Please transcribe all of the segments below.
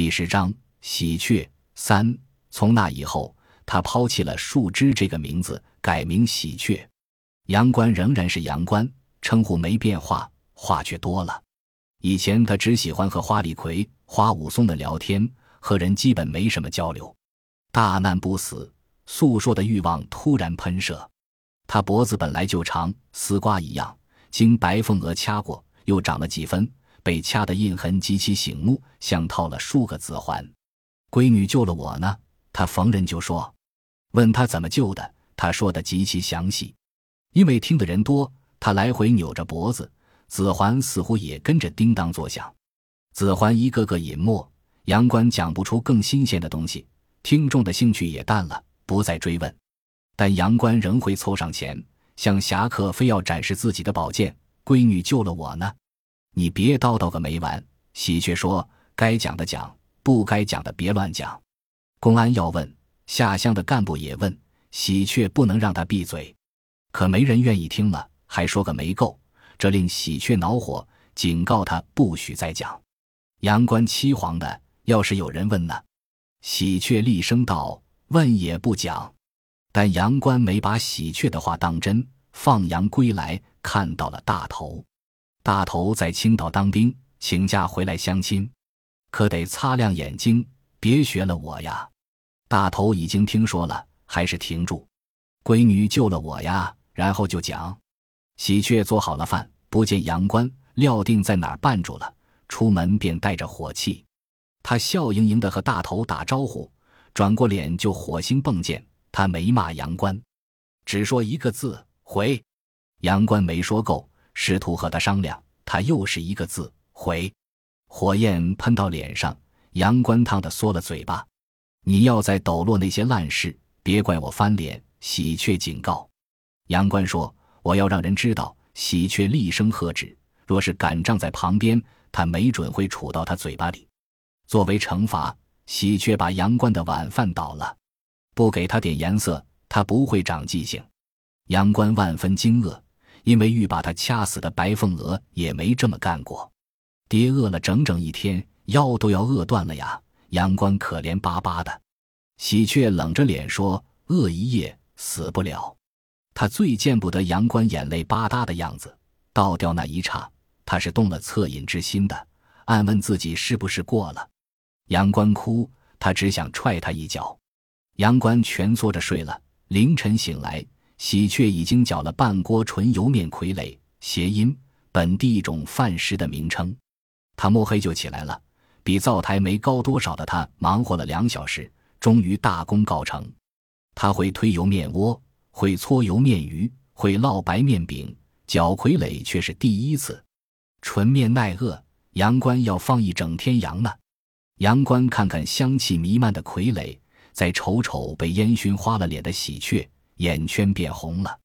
第十章喜鹊三。从那以后，他抛弃了树枝这个名字，改名喜鹊。杨官仍然是杨官，称呼没变化，话却多了。以前他只喜欢和花李逵、花武松的聊天，和人基本没什么交流。大难不死，诉说的欲望突然喷射。他脖子本来就长，丝瓜一样，经白凤娥掐过，又长了几分，被掐的印痕极其醒目，像套了数个子环。闺女救了我呢，他逢人就说。问他怎么救的，他说的极其详细。因为听的人多，他来回扭着脖子，子环似乎也跟着叮当作响。子环一个个隐没，杨官讲不出更新鲜的东西，听众的兴趣也淡了，不再追问。但杨官仍会凑上前，向侠客非要展示自己的宝剑。闺女救了我呢，你别叨叨个没完。喜鹊说：“该讲的讲，不该讲的别乱讲。”公安要问，下乡的干部也问，喜鹊不能让他闭嘴。可没人愿意听了，还说个没够，这令喜鹊恼火，警告他不许再讲。阳关凄惶的，要是有人问呢？喜鹊厉声道：“问也不讲。”但阳关没把喜鹊的话当真，放羊归来，看到了大头。大头在青岛当兵，请假回来相亲，可得擦亮眼睛，别学了我呀。大头已经听说了，还是停住。闺女救了我呀，然后就讲。喜鹊做好了饭，不见杨官，料定在哪儿绊住了，出门便带着火气。他笑盈盈的和大头打招呼，转过脸就火星迸溅。他没骂杨官，只说一个字“回”。杨官没说够，试图和他商量，他又是一个字“回”。火焰喷到脸上，杨关烫得缩了嘴巴。你要再抖落那些烂事，别怪我翻脸。喜鹊警告。杨关说：“我要让人知道。”喜鹊厉声喝止。若是敢站在旁边，他没准会杵到他嘴巴里。作为惩罚，喜鹊把杨关的晚饭倒了。不给他点颜色，他不会长记性。杨关万分惊愕，因为欲把他掐死的白凤娥也没这么干过。爹饿了整整一天，腰都要饿断了呀！杨官可怜巴巴的。喜鹊冷着脸说：“饿一夜死不了。”他最见不得杨官眼泪吧嗒的样子。倒掉那一刹，他是动了恻隐之心的，暗问自己是不是过了。杨官哭，他只想踹他一脚。杨官蜷缩着睡了。凌晨醒来，喜鹊已经搅了半锅纯油面傀儡，谐音本地一种饭食的名称。他摸黑就起来了，比灶台没高多少的他忙活了两小时，终于大功告成。他会推油面窝，会搓油面鱼，会烙白面饼，搅傀儡却是第一次。纯面耐饿，阳关要放一整天羊呢。阳关看看香气弥漫的傀儡。再瞅瞅被烟熏花了脸的喜鹊，眼圈变红了。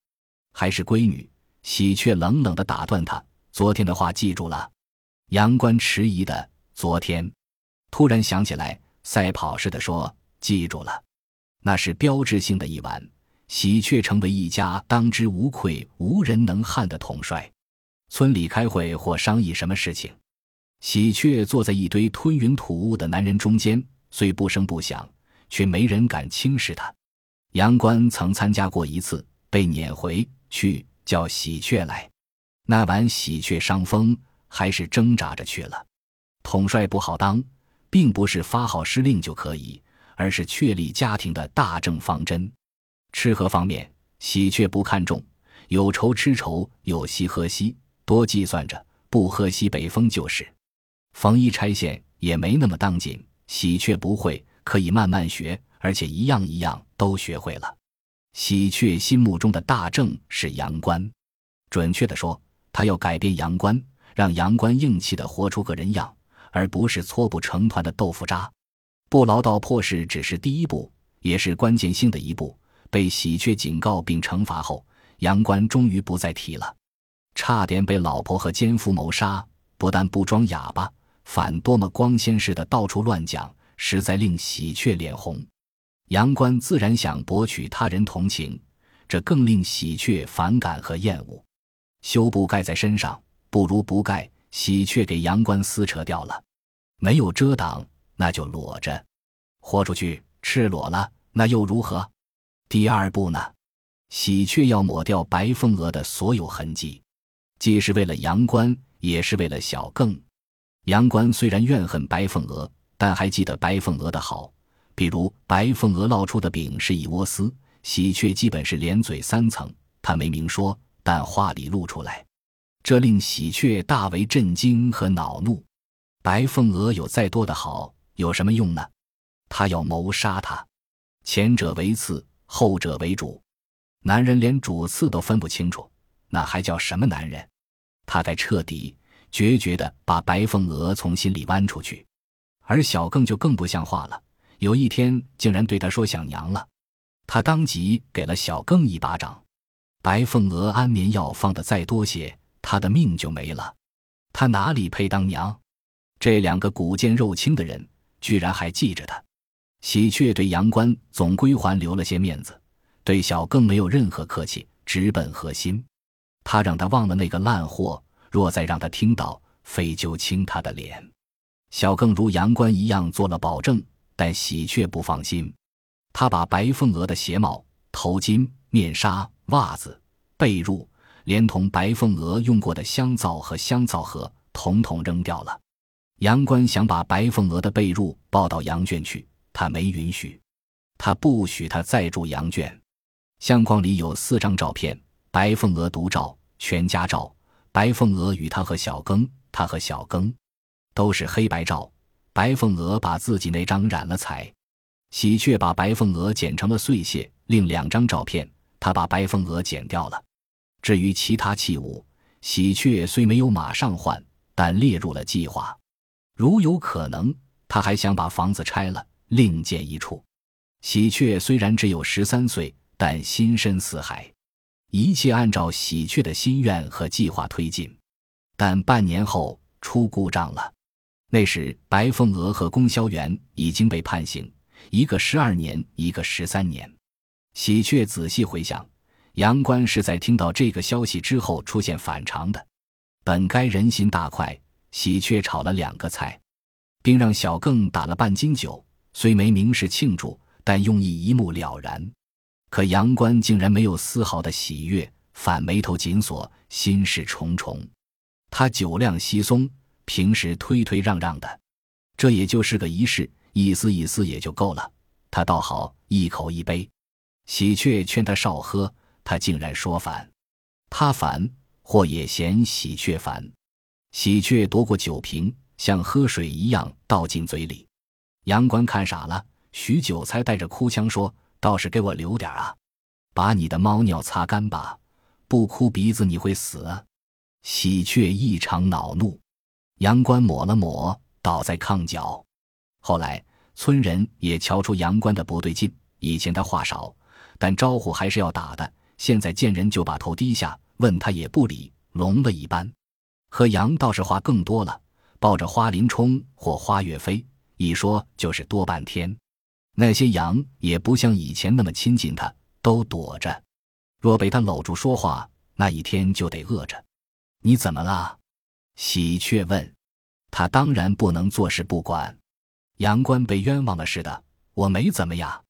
还是闺女，喜鹊冷冷的打断他：“昨天的话记住了。”阳关迟疑的：“昨天。”突然想起来，赛跑似的说：“记住了。”那是标志性的一晚，喜鹊成为一家当之无愧、无人能撼的统帅。村里开会或商议什么事情，喜鹊坐在一堆吞云吐雾的男人中间，虽不声不响。却没人敢轻视他。杨官曾参加过一次，被撵回去叫喜鹊来。那晚喜鹊伤风，还是挣扎着去了。统帅不好当，并不是发号施令就可以，而是确立家庭的大政方针。吃喝方面，喜鹊不看重，有愁吃愁，有稀喝稀，多计算着，不喝西北风就是。缝衣拆线也没那么当紧，喜鹊不会。可以慢慢学，而且一样一样都学会了。喜鹊心目中的大正是阳关，准确的说，他要改变阳关，让阳关硬气的活出个人样，而不是搓不成团的豆腐渣。不劳到破事只是第一步，也是关键性的一步。被喜鹊警告并惩罚后，阳关终于不再提了。差点被老婆和奸夫谋杀，不但不装哑巴，反多么光鲜似的到处乱讲。实在令喜鹊脸红，杨官自然想博取他人同情，这更令喜鹊反感和厌恶。修补盖在身上，不如不盖。喜鹊给杨官撕扯掉了，没有遮挡，那就裸着；豁出去赤裸了，那又如何？第二步呢？喜鹊要抹掉白凤娥的所有痕迹，既是为了杨官，也是为了小更。杨官虽然怨恨白凤娥，但还记得白凤娥的好，比如白凤娥烙出的饼是一窝丝，喜鹊基本是连嘴三层。他没明说，但话里露出来，这令喜鹊大为震惊和恼怒。白凤娥有再多的好，有什么用呢？他要谋杀他，前者为次，后者为主。男人连主次都分不清楚，那还叫什么男人？他该彻底、决绝地把白凤娥从心里剜出去。而小更就更不像话了，有一天竟然对他说想娘了，他当即给了小更一巴掌。白凤娥安眠药放的再多些，他的命就没了。他哪里配当娘？这两个骨贱肉轻的人，居然还记着他。喜鹊对杨官总归还留了些面子。对小更没有任何客气，直奔核心。他让他忘了那个烂货，若再让他听到，非就亲他的脸。小更如杨关一样做了保证，但喜鹊不放心。他把白凤娥的鞋帽、头巾、面纱、袜子、被褥，连同白凤娥用过的香皂和香皂盒，统统扔掉了。杨官想把白凤娥的被褥抱到羊圈去，他没允许，他不许他再住羊圈。相框里有四张照片：白凤娥独照、全家照。白凤娥与他和小庚，他和小庚，都是黑白照。白凤娥把自己那张染了彩，喜鹊把白凤娥剪成了碎屑。另两张照片，他把白凤娥剪掉了。至于其他器物，喜鹊虽没有马上换，但列入了计划。如有可能，他还想把房子拆了，另建一处。喜鹊虽然只有十三岁。但心深似海，一切按照喜鹊的心愿和计划推进。但半年后出故障了。那时白凤娥和龚萧元已经被判刑，一个十二年，一个十三年。喜鹊仔细回想，杨官是在听到这个消息之后出现反常的。本该人心大快，喜鹊炒了两个菜，并让小更打了半斤酒，虽没明示庆祝，但用意一目了然。可杨官竟然没有丝毫的喜悦，反眉头紧锁，心事重重。他酒量稀松，平时推推让让的，这也就是个仪式，意思意思也就够了。他倒好，一口一杯。喜鹊劝他少喝，他竟然说烦。他烦，或也嫌喜鹊烦。喜鹊夺过酒瓶，像喝水一样倒进嘴里。杨官看傻了，许久才带着哭腔说。倒是给我留点啊！把你的猫尿擦干吧，不哭鼻子你会死。喜鹊异常恼怒，杨官抹了抹，倒在炕角。后来村人也瞧出杨官的不对劲。以前他话少，但招呼还是要打的。现在见人就把头低下，问他也不理，聋了一般。和杨倒是话更多了，抱着花林冲或花岳飞，一说就是多半天。那些羊也不像以前那么亲近他，都躲着。若被他搂住说话，那一天就得饿着。你怎么了？喜鹊问。他当然不能坐视不管。杨官被冤枉了似的。我没怎么呀。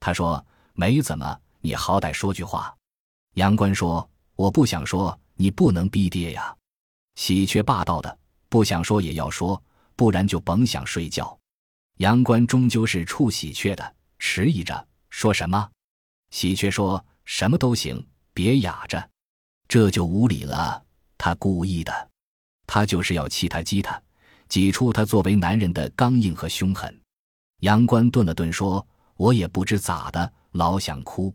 他说没怎么。你好歹说句话。杨官说我不想说。你不能逼爹呀。喜鹊霸道的，不想说也要说，不然就甭想睡觉。杨官终究是处喜鹊的，迟疑着说什么。喜鹊说什么都行，别哑着，这就无理了。他故意的，他就是要气他、激他，挤出他作为男人的刚硬和凶狠。杨官顿了顿说：“我也不知咋的，老想哭。”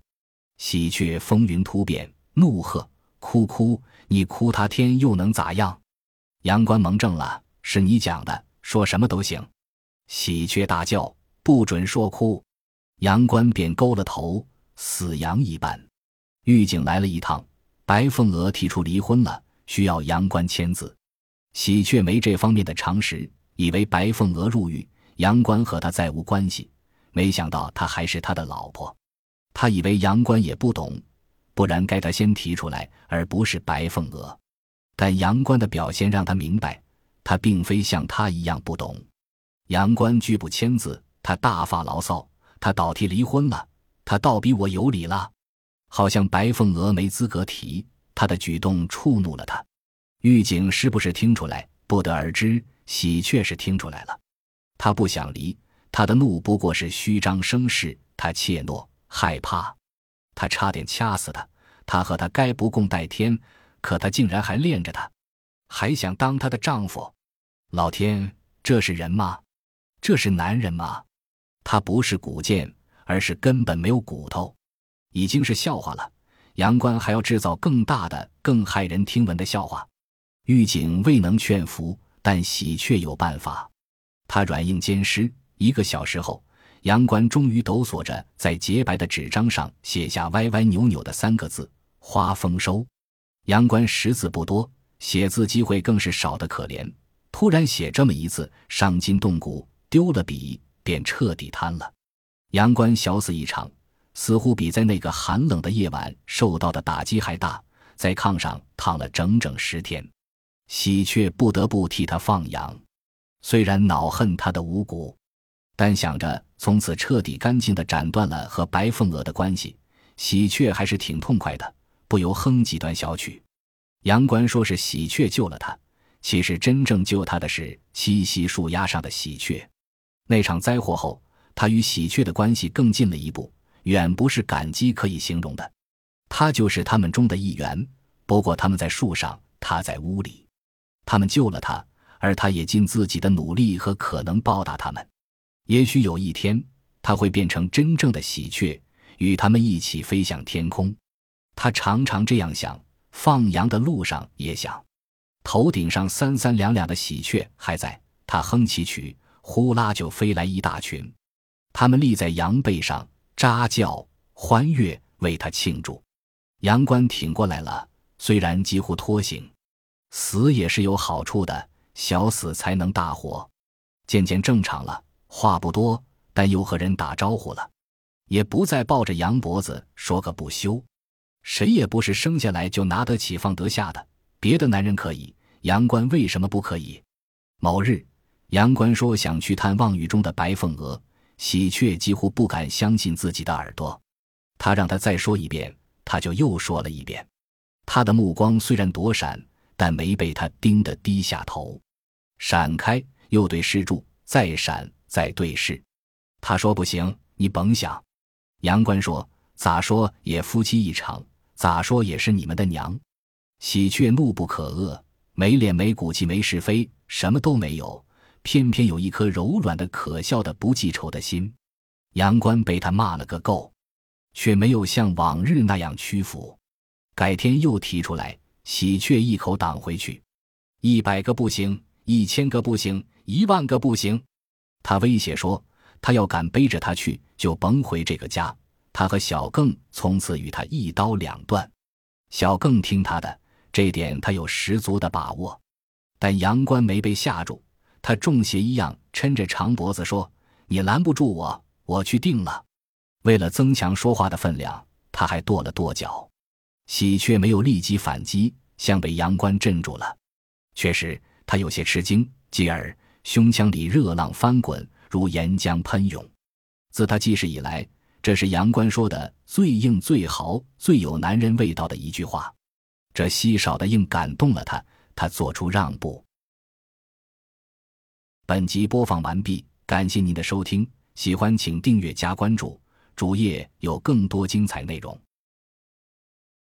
喜鹊风云突变，怒喝：“哭哭！你哭他天又能咋样？”杨官蒙怔了：“是你讲的，说什么都行。”喜鹊大叫：“不准说哭！”杨官便勾了头，死羊一般。狱警来了一趟，白凤娥提出离婚了，需要杨官签字。喜鹊没这方面的常识，以为白凤娥入狱，杨官和他再无关系。没想到他还是他的老婆。他以为杨官也不懂，不然该他先提出来，而不是白凤娥。但杨官的表现让他明白，他并非像他一样不懂。杨官拒不签字，他大发牢骚，他倒提离婚了，他倒比我有理了，好像白凤娥没资格提，他的举动触怒了他。狱警是不是听出来？不得而知。喜鹊是听出来了，他不想离，他的怒不过是虚张声势，他怯懦害怕，他差点掐死他。他和他该不共戴天，可他竟然还恋着他，还想当他的丈夫。老天，这是人吗？这是男人吗？他不是骨剑，而是根本没有骨头，已经是笑话了。杨官还要制造更大的、更骇人听闻的笑话。狱警未能劝服，但喜鹊有办法。他软硬兼施。一个小时后，杨官终于抖擞着在洁白的纸张上写下歪歪扭扭的三个字：“花丰收。”杨官识字不多，写字机会更是少得可怜。突然写这么一字，伤筋动骨，丢了笔便彻底瘫了。杨官小死一场，似乎比在那个寒冷的夜晚受到的打击还大，在炕上躺了整整十天。喜鹊不得不替他放羊，虽然恼恨他的无辜，但想着从此彻底干净的斩断了和白凤娥的关系，喜鹊还是挺痛快的，不由哼几段小曲。杨官说是喜鹊救了他，其实真正救他的是栖息树丫上的喜鹊。那场灾祸后，他与喜鹊的关系更近了一步，远不是感激可以形容的。他就是他们中的一员，不过他们在树上，他在屋里。他们救了他，而他也尽自己的努力和可能报答他们。也许有一天，他会变成真正的喜鹊，与他们一起飞向天空。他常常这样想，放羊的路上也想。头顶上三三两两的喜鹊还在，他哼起曲，呼啦就飞来一大群。他们立在羊背上，喳叫欢悦，为他庆祝。羊倌挺过来了，虽然几乎脱形。死也是有好处的，小死才能大活。渐渐正常了，话不多，但又和人打招呼了，也不再抱着羊脖子说个不休。谁也不是生下来就拿得起放得下的，别的男人可以，杨官为什么不可以？某日，杨官说想去探望雨中的白凤娥，喜鹊几乎不敢相信自己的耳朵。他让他再说一遍，他就又说了一遍。他的目光虽然躲闪。但没被他盯得低下头，闪开，又对视住，再闪，再对视。他说：“不行，你甭想。”杨官说：“咋说也夫妻一场，咋说也是你们的娘。”喜鹊怒不可遏，没脸没骨气没是非，什么都没有，偏偏有一颗柔软的可笑的不记仇的心。杨官被他骂了个够，却没有像往日那样屈服，改天又提出来。喜鹊一口挡回去，一百个不行，一千个不行，一万个不行。他威胁说：“他要敢背着他去，就甭回这个家。”他和小更从此与他一刀两断。小更听他的，这点他有十足的把握。但杨官没被吓住，他中邪一样抻着长脖子说：“你拦不住我，我去定了。”为了增强说话的分量，他还跺了跺脚。喜鹊没有立即反击，像被阳关镇住了。确实，他有些吃惊，继而胸腔里热浪翻滚，如岩浆喷涌。自他记事以来，这是杨关说的最硬、最豪、最有男人味道的一句话。这稀少的硬感动了他，他做出让步。本集播放完毕，感谢您的收听，喜欢请订阅加关注，主页有更多精彩内容。